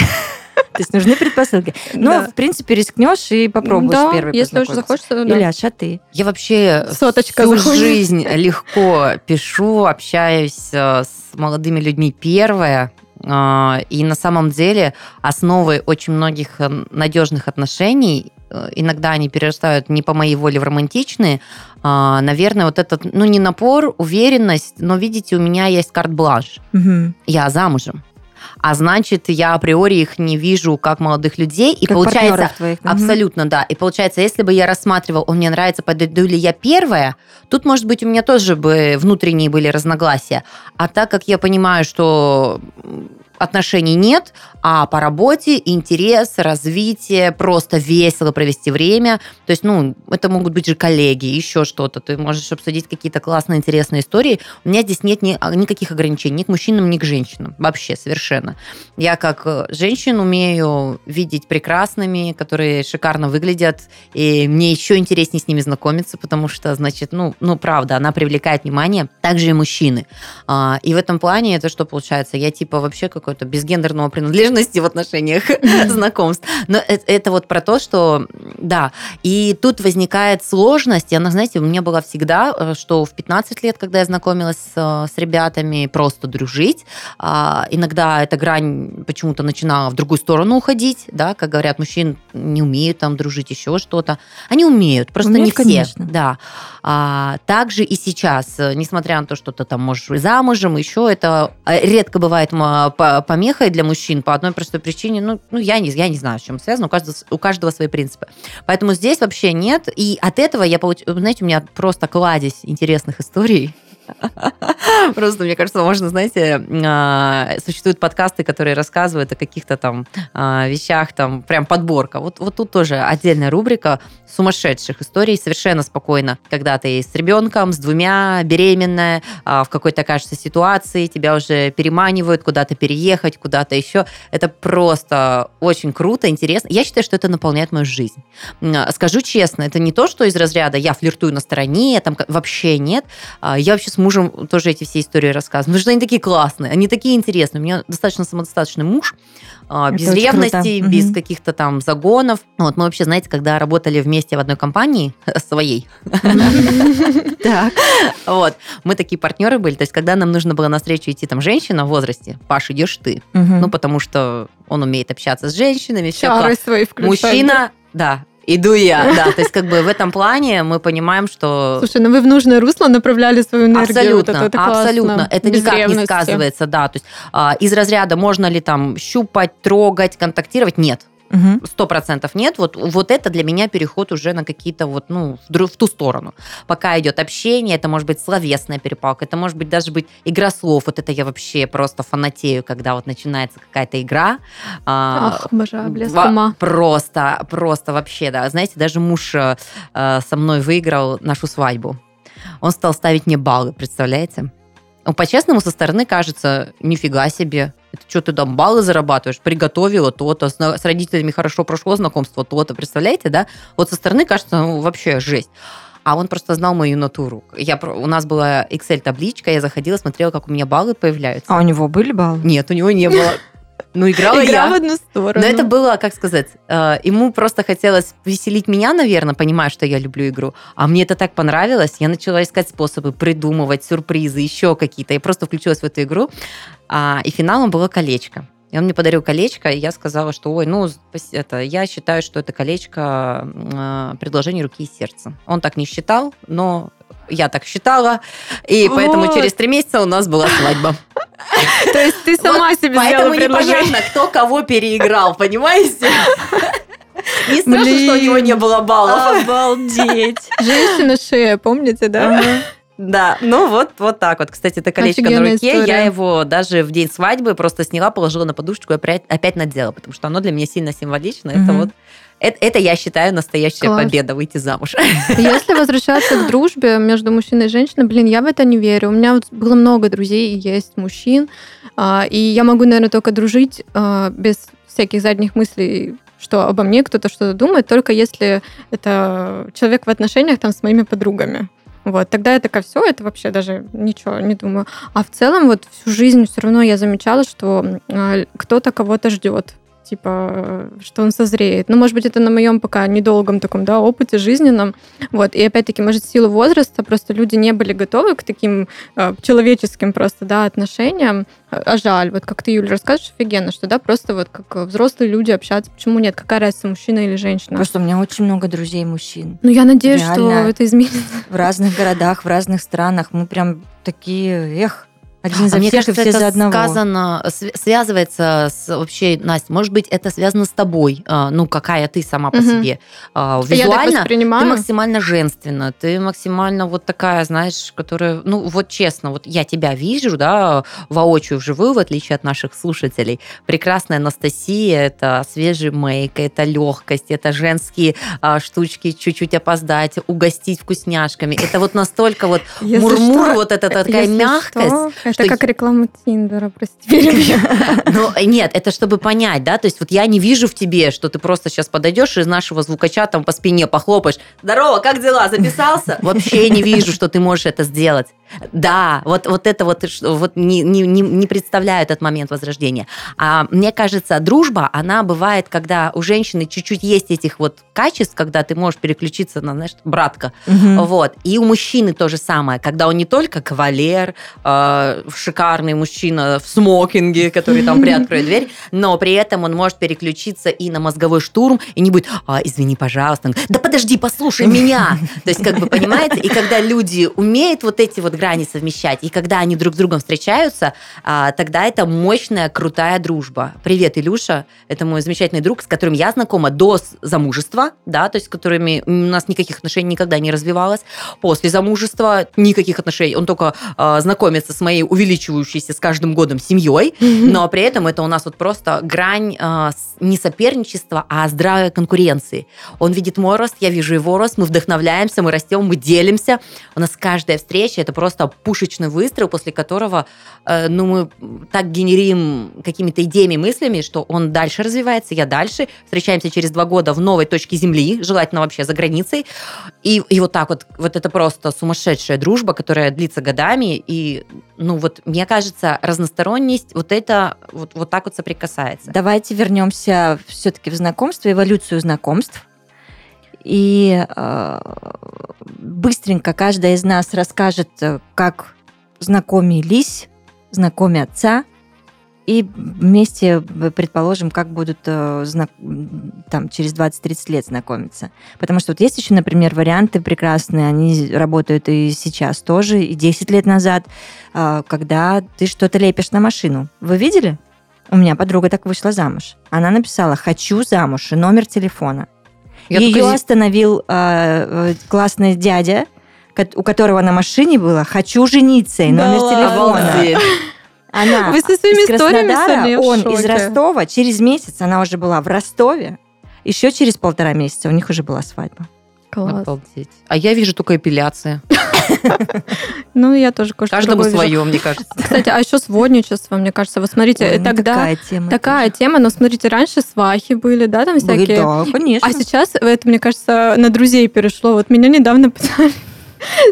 то есть нужны предпосылки. Но, Да. в принципе, рискнешь и попробуешь Да, первый если уж познакомиться. захочется, да. Ильяш, а ты? Я вообще Соточка всю заходит. жизнь легко пишу, общаюсь э, с молодыми людьми первое. Э, И на самом деле основой очень многих э, надежных отношений, иногда они перерастают не по моей воле в романтичные, а, наверное, вот этот, ну не напор, уверенность, но видите, у меня есть карт-бланш. Мгм. Я замужем. А значит, я априори их не вижу как молодых людей. И Как получается, твоих. Абсолютно, да. И получается, если бы я рассматривал, он мне нравится, подойду ли я первая, тут, может быть, у меня тоже бы внутренние были разногласия. А так как я понимаю, что отношений нет, а по работе интерес, развитие, просто весело провести время. То есть, ну, это могут быть же коллеги, еще что-то. Ты можешь обсудить какие-то классные, интересные истории. У меня здесь нет ни, а, никаких ограничений ни к мужчинам, ни к женщинам. Вообще, совершенно. Я как э, женщина умею видеть прекрасными, которые шикарно выглядят, и мне еще интереснее с ними знакомиться, потому что, значит, ну, ну правда, она привлекает внимание. Также и мужчины. А, и в этом плане это что получается? Я типа вообще какой-то без гендерного принадлежности в отношениях *laughs* знакомств. Но это, это вот про то, что, да, и тут возникает сложность, и она, знаете, у меня была всегда, э, что в 15 лет, когда я знакомилась с, э, с ребятами, просто дружить, а, иногда эта грань почему-то начинала в другую сторону уходить, да, как говорят, мужчин не умеют там дружить, еще что-то. Они умеют, просто умеют, не все. Конечно. Да. А, также и сейчас, э, несмотря на то, что ты там можешь замужем, еще это редко бывает помехой для мужчин по одной простой причине, ну, ну я, не, я не знаю, с чем связано, у каждого, у каждого свои принципы. Поэтому здесь вообще нет, и от этого я получаю, знаете, у меня просто кладезь интересных историй, *laughs* Просто, мне кажется, можно, знаете, а, существуют подкасты, которые рассказывают о каких-то там а, вещах, там прям подборка. Вот, вот тут тоже отдельная рубрика сумасшедших историй, совершенно спокойно, когда ты с ребенком, с двумя, беременная, а, в какой-то, кажется, ситуации, тебя уже переманивают куда-то переехать, куда-то еще. Это просто очень круто, интересно. Я считаю, что это наполняет мою жизнь. Скажу честно, это не то, что из разряда я флиртую на стороне, там вообще нет. Я вообще с мужем тоже эти все истории рассказываю, потому что они такие классные, они такие интересные. У меня достаточно самодостаточный муж, а, без ревности, круто. без угу. каких-то там загонов. Вот мы вообще, знаете, когда работали вместе в одной компании *laughs* своей, так, *laughs* вот, мы такие партнеры были. То есть, когда нам нужно было на встречу идти там женщина в возрасте, Паш, идешь ты, ну потому что он умеет общаться с женщинами, свои Мужчина, да, иду я, да. То есть как бы в этом плане мы понимаем, что... Слушай, ну вы в нужное русло направляли свою энергию. Абсолютно, вот это, это абсолютно. Это Без никак ревности. не сказывается, да. То есть а, из разряда можно ли там щупать, трогать, контактировать? Нет. Сто процентов нет. Вот, вот это для меня переход уже на какие-то вот, ну, в, в ту сторону. Пока идет общение, это может быть словесная перепалка, это может быть даже быть игра слов. Вот это я вообще просто фанатею, когда вот начинается какая-то игра. А, Ах, обожаю, блеск ума. Просто, просто вообще, да. Знаете, даже муж э, со мной выиграл нашу свадьбу. Он стал ставить мне баллы, представляете? По-честному, со стороны кажется, нифига себе, это что ты там баллы зарабатываешь, приготовила то-то, с, с родителями хорошо прошло знакомство, то-то, представляете, да? Вот со стороны кажется, ну, вообще жесть. А он просто знал мою натуру. Я, у нас была Excel-табличка, я заходила, смотрела, как у меня баллы появляются. А у него были баллы? Нет, у него не было. Ну, играла Игра я. в одну сторону. Но это было, как сказать, э, ему просто хотелось веселить меня, наверное, понимая, что я люблю игру. А мне это так понравилось. Я начала искать способы, придумывать сюрпризы, еще какие-то. Я просто включилась в эту игру. А, и финалом было колечко. И он мне подарил колечко, и я сказала, что, ой, ну, это, я считаю, что это колечко э, предложение руки и сердца. Он так не считал, но я так считала, и поэтому через три месяца у нас была свадьба. *laughs* То есть ты сама вот себе Поэтому непонятно, кто кого переиграл, понимаете? Не страшно, что у него не было баллов. Обалдеть. *laughs* Женщина шея, помните, да? Да, ну вот, вот так вот. Кстати, это колечко Офигенная на руке. История. Я его даже в день свадьбы просто сняла, положила на подушечку и опять, опять надела, потому что оно для меня сильно символично. Угу. Это вот это, это, я считаю, настоящая Класс. победа выйти замуж. *laughs* Если возвращаться к дружбе между мужчиной и женщиной, блин, я в это не верю. У меня было много друзей и есть мужчин, а, и я могу, наверное, только дружить а, без всяких задних мыслей что обо мне кто-то что-то думает, только если это человек в отношениях там с моими подругами. Вот, тогда я такая, все, это вообще даже ничего не думаю. А в целом вот всю жизнь все равно я замечала, что э, кто-то кого-то ждет типа, что он созреет. Ну, может быть, это на моем пока недолгом таком, да, опыте жизненном. Вот. И опять-таки, может, в силу возраста просто люди не были готовы к таким э, человеческим просто, да, отношениям. А, жаль, вот как ты, Юля, расскажешь офигенно, что, да, просто вот как взрослые люди общаться. Почему нет? Какая разница, мужчина или женщина? Просто у меня очень много друзей мужчин. Ну, я надеюсь, Реально, что это изменится. В разных городах, в разных странах. Мы прям такие, эх, Один за А мне всех кажется, и все это за одного. сказано, св- связывается с вообще, Настя, может быть, это связано с тобой, а, ну, какая ты сама по Мгм. себе. А, Визуально ты максимально женственна, ты максимально вот такая, знаешь, которая, ну, вот честно, вот я тебя вижу, да, воочию, вживую, в отличие от наших слушателей. Прекрасная Анастасия, это свежий мейк, это легкость, это женские а, штучки, чуть-чуть опоздать, угостить вкусняшками. Это вот настолько вот мурмур, вот эта такая если мягкость. Что, это как реклама Тиндера, прости. *laughs* Ну, нет, это чтобы понять, да, то есть вот я не вижу в тебе, что ты просто сейчас подойдешь и из нашего звукача там по спине похлопаешь. Здорово, как дела? Записался? *laughs* Вообще не вижу, что ты можешь это сделать. Да, вот, вот это вот, ш- вот не, не, не, представляю этот момент возрождения. А мне кажется, дружба, она бывает, когда у женщины чуть-чуть есть этих вот качеств, когда ты можешь переключиться на, знаешь, братка, Мгм. вот. И у мужчины то же самое, когда он не только кавалер, э, шикарный мужчина в смокинге, который там приоткроет дверь, но при этом он может переключиться и на мозговой штурм, и не будет, а, извини, пожалуйста. Да подожди, послушай меня. То есть, как бы, понимаете, и когда люди умеют вот эти вот грани совмещать, и когда они друг с другом встречаются, а, тогда это мощная, крутая дружба. Привет, Илюша. Это мой замечательный друг, с которым я знакома до замужества, да, то есть с которыми у нас никаких отношений никогда не развивалось. После замужества никаких отношений. Он только а, знакомится с моей увеличивающейся с каждым годом семьей, но при этом это у нас вот просто грань а, не соперничества, а здравой конкуренции. Он видит мой рост, я вижу его рост, мы вдохновляемся, мы растем, мы делимся. У нас каждая встреча это просто пушечный выстрел, после которого э, ну, мы так генерим какими-то идеями, мыслями, что он дальше развивается, я дальше. Встречаемся через два года в новой точке Земли, желательно вообще за границей. И, и вот так вот, вот это просто сумасшедшая дружба, которая длится годами. И, ну вот, мне кажется, разносторонность, вот это вот, вот так вот соприкасается. Давайте вернемся все-таки в знакомство, эволюцию знакомств. И э, быстренько каждая из нас расскажет, э, как знакомились, знакомятся, и вместе, э, предположим, как будут э, там, через 20-30 лет знакомиться. Потому что вот есть еще, например, варианты прекрасные, они работают и сейчас тоже, и 10 лет назад, когда ты что-то лепишь на машину. Вы видели? У меня подруга так вышла замуж. Она написала «хочу замуж» и номер телефона. Я Ее только остановил э, э, классный дядя, у которого на машине было «хочу жениться» и Да номер ладно? телефона. Обалдеть. Она Вы со своими из историями Краснодара, он из. Ростова. Через месяц она уже была в Ростове. Еще через полтора месяца у них уже была свадьба. Класс. Обалдеть. А я вижу только эпиляции. *laughs* Ну, я тоже кое-что Каждому свое, мне кажется. Кстати, а еще сводничество, мне кажется. Вот смотрите, ну тогда такая тема. но смотрите, раньше свахи были, да, там всякие. Да, конечно. А сейчас это, мне кажется, на друзей перешло. Вот меня недавно *laughs* пытались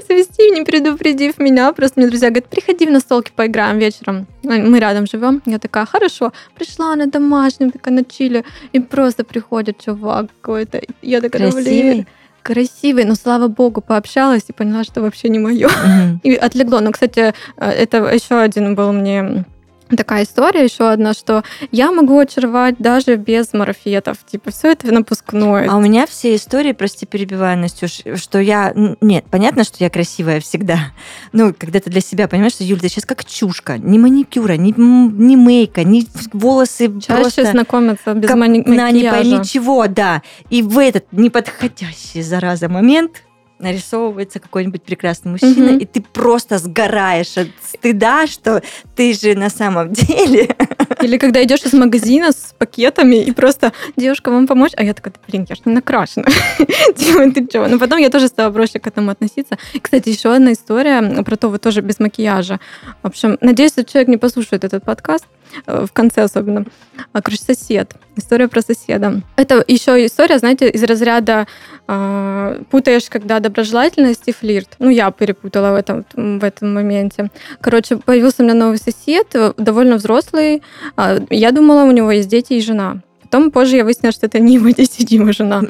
свести, не предупредив меня. Просто мне друзья говорят, приходи в настолки, поиграем вечером. Мы рядом живем. Я такая, хорошо. Пришла на домашнем, такая на чиле. И просто приходит чувак какой-то. Я такая, «Да, блин, Красивый. Но, слава богу, пообщалась и поняла, что вообще не мое. Мгм. И отлегло. Но, кстати, э, это еще один был мне такая история, еще одна, что я могу очаровать даже без марафетов. Типа, все это напускное. А у меня все истории, прости, перебиваю, Настюш, что я... Нет, понятно, что я красивая всегда. *laughs* Ну, когда ты для себя понимаешь, что, Юль, ты сейчас как чушка. Ни маникюра, ни, ни мейка, ни волосы Чаще просто... знакомятся без как мани- на не макияжа. пойми чего, да. И в этот неподходящий, зараза, момент нарисовывается какой-нибудь прекрасный мужчина, Мгм. и ты просто сгораешь от стыда, что ты же на самом деле... *laughs* Или когда идешь из магазина с пакетами и просто девушка вам помочь, а я такая, «Да, блин, я ж не накрашена. *laughs* Типа, ты чего? Но потом я тоже стала проще к этому относиться. Кстати, еще одна история про то, вот тоже без макияжа. В общем, надеюсь, что человек не послушает этот подкаст, в конце особенно. А, Короче, сосед. История про соседа. Это еще история, знаете, из разряда э, путаешь, когда доброжелательность и флирт. Ну, я перепутала в этом, в этом моменте. Короче, появился у меня новый сосед, э, довольно взрослый. А, Я думала, у него есть дети и жена. Потом позже я выяснила, что это не его дети, Дима жена.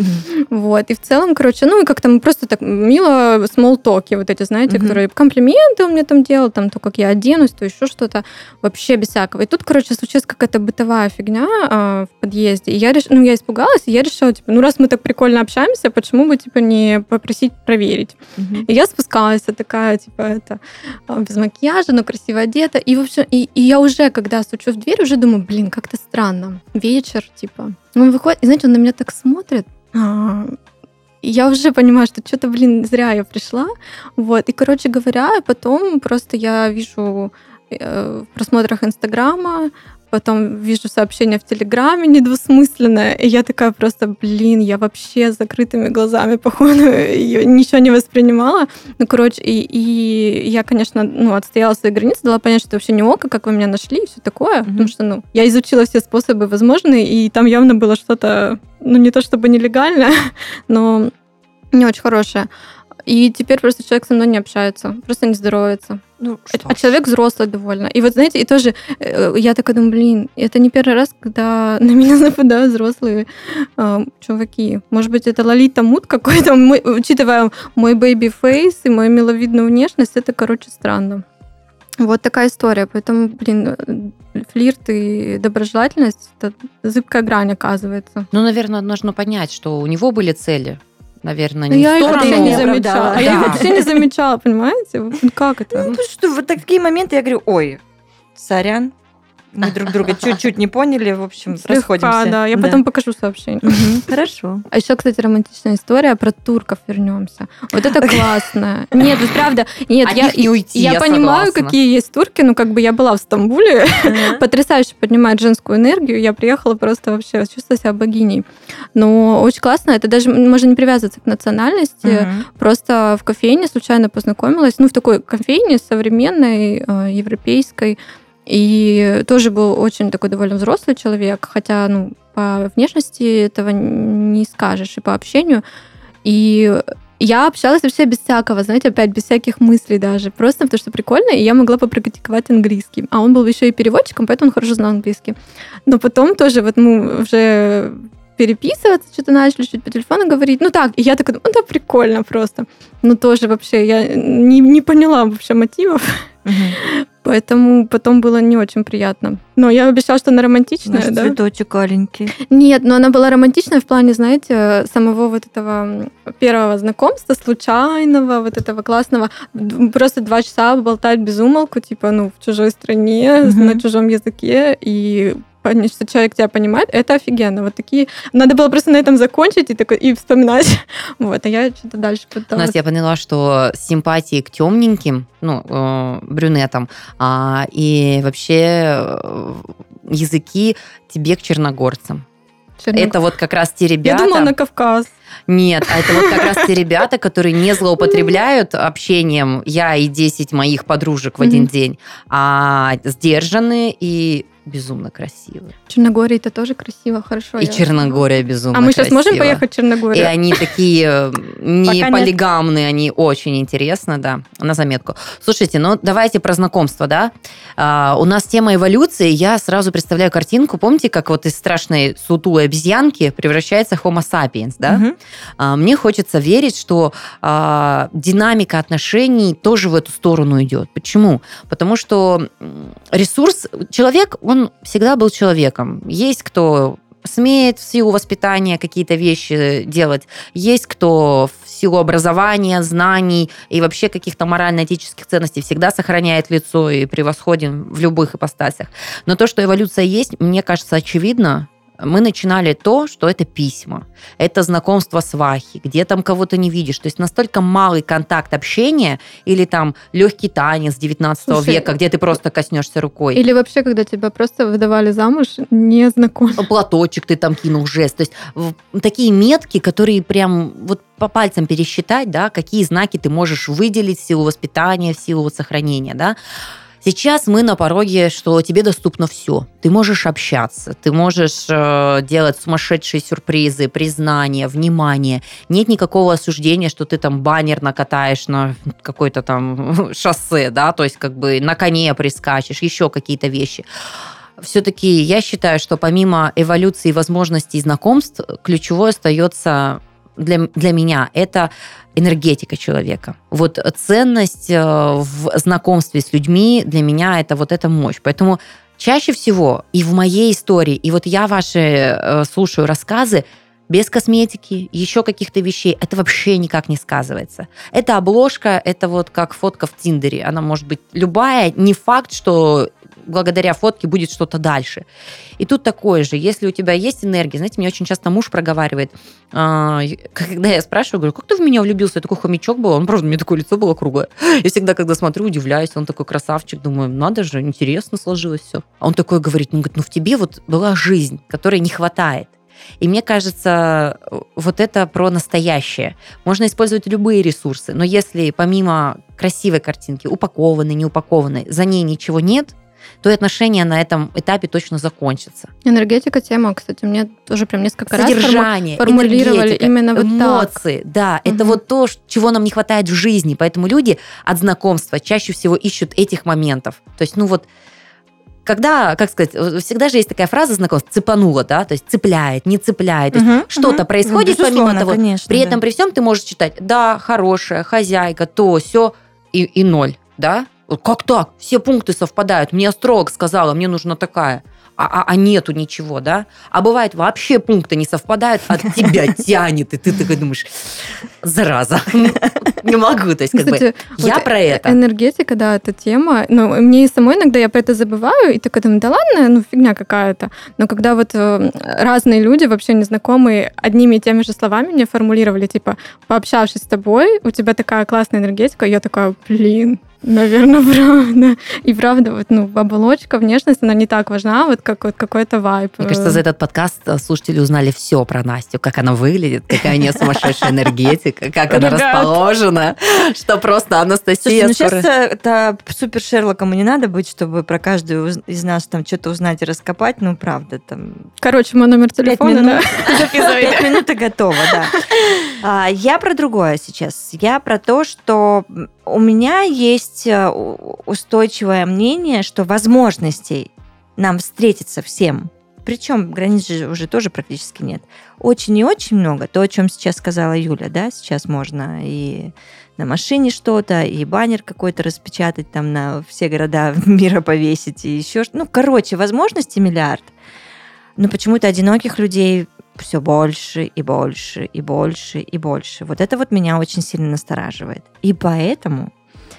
Вот. И в целом, короче, ну и как-то мы просто так мило смолтоки вот эти, знаете, которые комплименты он мне там делал, там то, как я оденусь, то еще что-то. Вообще без всякого. И тут, короче, случилась какая-то бытовая фигня а, в подъезде. И я реш... ну, я испугалась, и я решила, типа, ну раз мы так прикольно общаемся, почему бы, типа, не попросить проверить? И я спускалась, такая, типа, это, а, без макияжа, но красиво одета. И, в общем, и, и я уже, когда стучу в дверь, уже думаю, блин, как-то странно. Вечер, типа. Он выходит, и знаете, он на меня так смотрит. А, я уже понимаю, что что-то, блин, зря я пришла. Вот. И, короче говоря, потом просто я вижу э, в просмотрах Инстаграма потом вижу сообщение в Телеграме недвусмысленное, и я такая просто, блин, я вообще с закрытыми глазами, *laughs* походу, ничего не воспринимала. Ну, короче, и, и я, конечно, ну, отстояла свои границы, дала понять, что это вообще не око, как вы меня нашли и все такое, mm-hmm. потому что, ну, я изучила все способы возможные, и там явно было что-то, ну, не то чтобы нелегальное, *laughs* но не очень хорошее. И теперь просто человек со мной не общается, просто не здоровается. Ну, а, а человек взрослый довольно. И вот, знаете, и тоже э, я такая думаю, блин, это не первый раз, когда *laughs* на меня нападают взрослые э, чуваки. Может быть, это лолита mood какой-то, *laughs* мой, учитывая мой baby face и мою миловидную внешность, это, короче, странно. Вот такая история. Поэтому, блин, флирт и доброжелательность — это зыбкая грань, оказывается. Ну, наверное, нужно понять, что у него были цели — наверное, не я в сторону. Я не замечала. А я вообще не замечала, понимаете? Как это? Ну, что в такие моменты я говорю, ой, сорян, мы друг друга чуть-чуть не поняли, в общем, Слегка, расходимся. да. Я да. потом покажу сообщение. *laughs* Хорошо. А еще, кстати, романтичная история про турков вернемся. Вот это *laughs* классно. Нет, вот правда, нет, я, не уйти, я, я понимаю, согласна. какие есть турки, ну как бы я была в Стамбуле, *laughs* потрясающе поднимает женскую энергию, я приехала просто вообще чувствовала себя богиней. Но очень классно, это даже можно не привязываться к национальности, просто в кофейне случайно познакомилась, ну в такой кофейне современной, э, европейской, и тоже был очень такой довольно взрослый человек, хотя, ну, по внешности этого не скажешь, и по общению. И я общалась вообще без всякого, знаете, опять без всяких мыслей даже. Просто потому что прикольно, и я могла попрактиковать английский. А он был еще и переводчиком, поэтому он хорошо знал английский. Но потом тоже вот мы уже переписываться, что-то начали чуть по телефону говорить. Ну так, и я такая, ну да, прикольно просто. Ну тоже вообще, я не, не поняла вообще мотивов. Угу. *laughs* Поэтому потом было не очень приятно. Но я обещала, что она романтичная, Наш да? цветочек аленький. Нет, но она была романтичная в плане, знаете, самого вот этого первого знакомства, случайного, вот этого классного. Просто два часа болтать без умолку, типа, ну, в чужой стране, угу. на чужом языке, и что человек тебя понимает, это офигенно. Вот такие... Надо было просто на этом закончить и, такой, и вспоминать. *laughs* Вот, а я что-то дальше пыталась. Настя, я поняла, что симпатии к темненьким, ну, э, брюнетам, а, и вообще э, языки тебе к черногорцам. Черногор... Это вот как раз те ребята... Я думала на Кавказ. Нет, а это вот как раз те *laughs* ребята, которые не злоупотребляют общением я и 10 моих подружек в один день, а сдержанные и безумно красиво. Черногория это тоже красиво, хорошо. И я... Черногория безумно А мы сейчас можем поехать в Черногорию? И они такие э, *laughs* не полигамные, они очень интересно, да, на заметку. Слушайте, ну давайте про знакомство, да. А, у нас тема эволюции, я сразу представляю картинку, помните, как вот из страшной сутулой обезьянки превращается Homo sapiens, да? Угу. А, мне хочется верить, что а, динамика отношений тоже в эту сторону идет. Почему? Потому что ресурс, человек, он он всегда был человеком. Есть кто смеет в силу воспитания какие-то вещи делать. Есть кто в силу образования, знаний и вообще каких-то морально-этических ценностей всегда сохраняет лицо и превосходен в любых ипостасях. Но то, что эволюция есть, мне кажется, очевидно, мы начинали то, что это письма, это знакомство с Вахи, где там кого-то не видишь. То есть настолько малый контакт общения или там легкий танец 19 Слушай, века, где ты просто коснешься рукой. Или вообще, когда тебя просто выдавали замуж незнакомый. *laughs* Платочек ты там кинул, жест. То есть такие метки, которые прям вот по пальцам пересчитать, да, какие знаки ты можешь выделить в силу воспитания, в силу вот сохранения, да. Сейчас мы на пороге, что тебе доступно все. Ты можешь общаться, ты можешь э, делать сумасшедшие сюрпризы, признания, внимание. Нет никакого осуждения, что ты там баннер накатаешь на какой-то там *laughs* шоссе, да, то есть как бы на коне прискачешь, еще какие-то вещи все-таки я считаю, что помимо эволюции возможностей знакомств, ключевое остается для, для меня это энергетика человека. Вот ценность э, в знакомстве с людьми для меня это вот эта мощь. Поэтому чаще всего и в моей истории, и вот я ваши э, слушаю рассказы, без косметики, еще каких-то вещей, это вообще никак не сказывается. Это обложка, это вот как фотка в Тиндере. Она может быть любая, не факт, что благодаря фотке будет что-то дальше. И тут такое же, если у тебя есть энергия, знаете, мне очень часто муж проговаривает, а, когда я спрашиваю, говорю, как ты в меня влюбился? Я такой хомячок был, он, правда, у меня такое лицо было круглое. Я всегда, когда смотрю, удивляюсь, он такой красавчик, думаю, надо же, интересно сложилось все. А он такой говорит, ну, говорит, ну в тебе вот была жизнь, которой не хватает. И мне кажется, вот это про настоящее. Можно использовать любые ресурсы, но если помимо красивой картинки, упакованной, не упакованной, за ней ничего нет, то и отношения на этом этапе точно закончатся. Энергетика тема, кстати, мне тоже прям несколько Содержание, раз формулировали именно вот эмоции, так. да, угу. это вот то, чего нам не хватает в жизни, поэтому люди от знакомства чаще всего ищут этих моментов. То есть, ну вот, когда, как сказать, всегда же есть такая фраза знакомства, цепанула, да, то есть цепляет, не цепляет. Угу, что-то происходит ну, помимо того. Конечно, при да. этом, при всем ты можешь читать, да, хорошая, хозяйка, то, все и, и ноль, да? Как так? Все пункты совпадают. Мне астролог сказала, мне нужна такая а, а, а нету ничего, да? А бывает вообще пункты не совпадают, от тебя *laughs* тянет, и ты такой думаешь, зараза, *laughs* не могу, то есть как бы я про это. Энергетика, да, эта тема, но мне и самой иногда я про это забываю, и такая думаю, да ладно, ну фигня какая-то. Но когда вот э, разные люди, вообще незнакомые, одними и теми же словами мне формулировали, типа, пообщавшись с тобой, у тебя такая классная энергетика, я такая, блин, Наверное, *laughs* правда. И правда, вот, ну, оболочка, внешность, она не так важна, вот как вот какой-то вайп. Мне кажется, за этот подкаст э, слушатели узнали все про Настю, как она выглядит, какая у нее сумасшедшая энергетика, как она расположена, что просто Анастасия... ну сейчас это супер Шерлоком не надо быть, чтобы про каждую из нас там что-то узнать и раскопать, ну, правда, там... Короче, мой номер телефона, да? *laughs* Пять минут и готово, да. А, я про другое сейчас. Я про то, что у меня есть э, устойчивое мнение, что возможностей нам встретиться всем, причем границ же уже тоже практически нет, очень и очень много. То, о чем сейчас сказала Юля, да, сейчас можно и на машине что-то, и баннер какой-то распечатать, там на все города *laughs* мира повесить, и еще что Ну, короче, возможностей миллиард. Но почему-то одиноких людей все больше и больше и больше и больше. Вот это вот меня очень сильно настораживает. И поэтому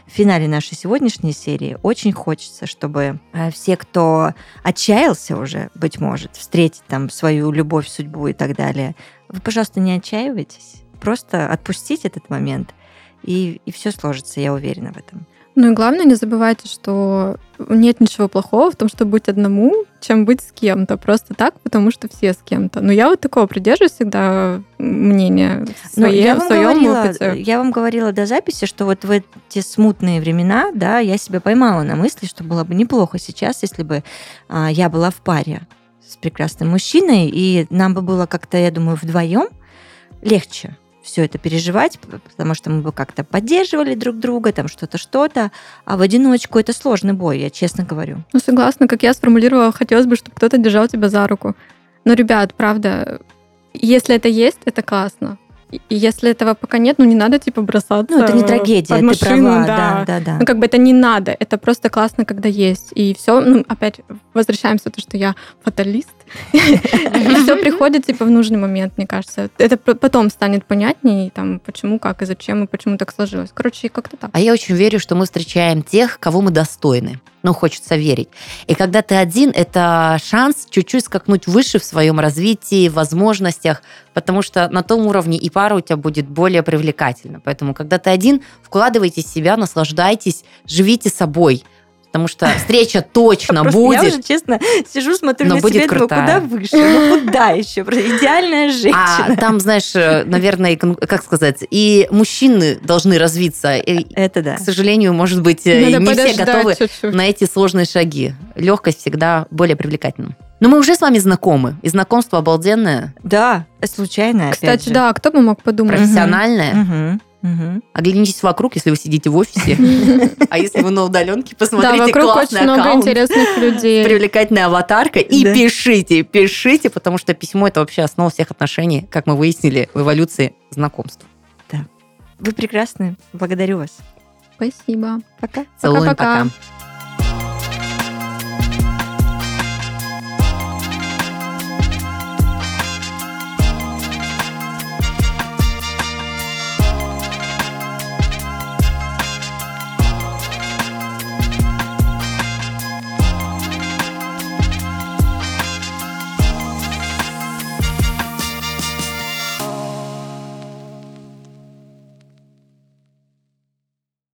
в финале нашей сегодняшней серии очень хочется, чтобы э, все, кто отчаялся уже, быть может, встретить там свою любовь, судьбу и так далее, вы, пожалуйста, не отчаивайтесь. Просто отпустите этот момент, и, и все сложится, я уверена в этом. Ну и главное, не забывайте, что нет ничего плохого в том, чтобы быть одному, чем быть с кем-то. Просто так, потому что все с кем-то. Но я вот такого придерживаюсь всегда мнения своей, я вам в своем говорила, опыте. Я вам говорила до записи, что вот в эти смутные времена, да, я себя поймала на мысли, что было бы неплохо сейчас, если бы а, я была в паре с прекрасным мужчиной, и нам бы было как-то, я думаю, вдвоем легче все это переживать, потому что мы бы как-то поддерживали друг друга, там что-то, что-то. А в одиночку это сложный бой, я честно говорю. Ну, согласна, как я сформулировала, хотелось бы, чтобы кто-то держал тебя за руку. Но, ребят, правда, если это есть, это классно. И если этого пока нет, ну не надо типа бросаться. Ну, это не трагедия, под машину, ты права, да. да, да, да. Ну, как бы это не надо. Это просто классно, когда есть. И все, ну, опять возвращаемся тому, что я фаталист. *laughs* И все приходит типа в нужный момент, мне кажется. Это потом станет понятнее, там, почему, как и зачем, и почему так сложилось. Короче, как-то так. А я очень верю, что мы встречаем тех, кого мы достойны ну, хочется верить. И когда ты один, это шанс чуть-чуть скакнуть выше в своем развитии, возможностях, потому что на том уровне и пара у тебя будет более привлекательна. Поэтому, когда ты один, вкладывайте себя, наслаждайтесь, живите собой потому что встреча точно Просто будет. Я уже, честно, сижу, смотрю на себя, думаю, куда выше, ну куда еще? Идеальная женщина. А там, знаешь, э, наверное, как сказать, и мужчины должны развиться. Это да. К сожалению, может быть, э, Надо не все готовы чуть-чуть. на эти сложные шаги. Легкость всегда более привлекательна. Но мы уже с вами знакомы, и знакомство обалденное. Да, случайное. Кстати, да, кто бы мог подумать. Профессиональное. Угу. Мгм. Оглянитесь вокруг, если вы сидите в офисе. *laughs* А если вы на удаленке, Да, посмотрите вокруг классный очень много аккаунт. интересных людей. привлекательная аватарка и Да. пишите, пишите, потому что письмо это вообще основа всех отношений, как мы выяснили в эволюции знакомств. Вы прекрасны. Благодарю вас. Спасибо. Пока. Целуем, Пока-пока. пока.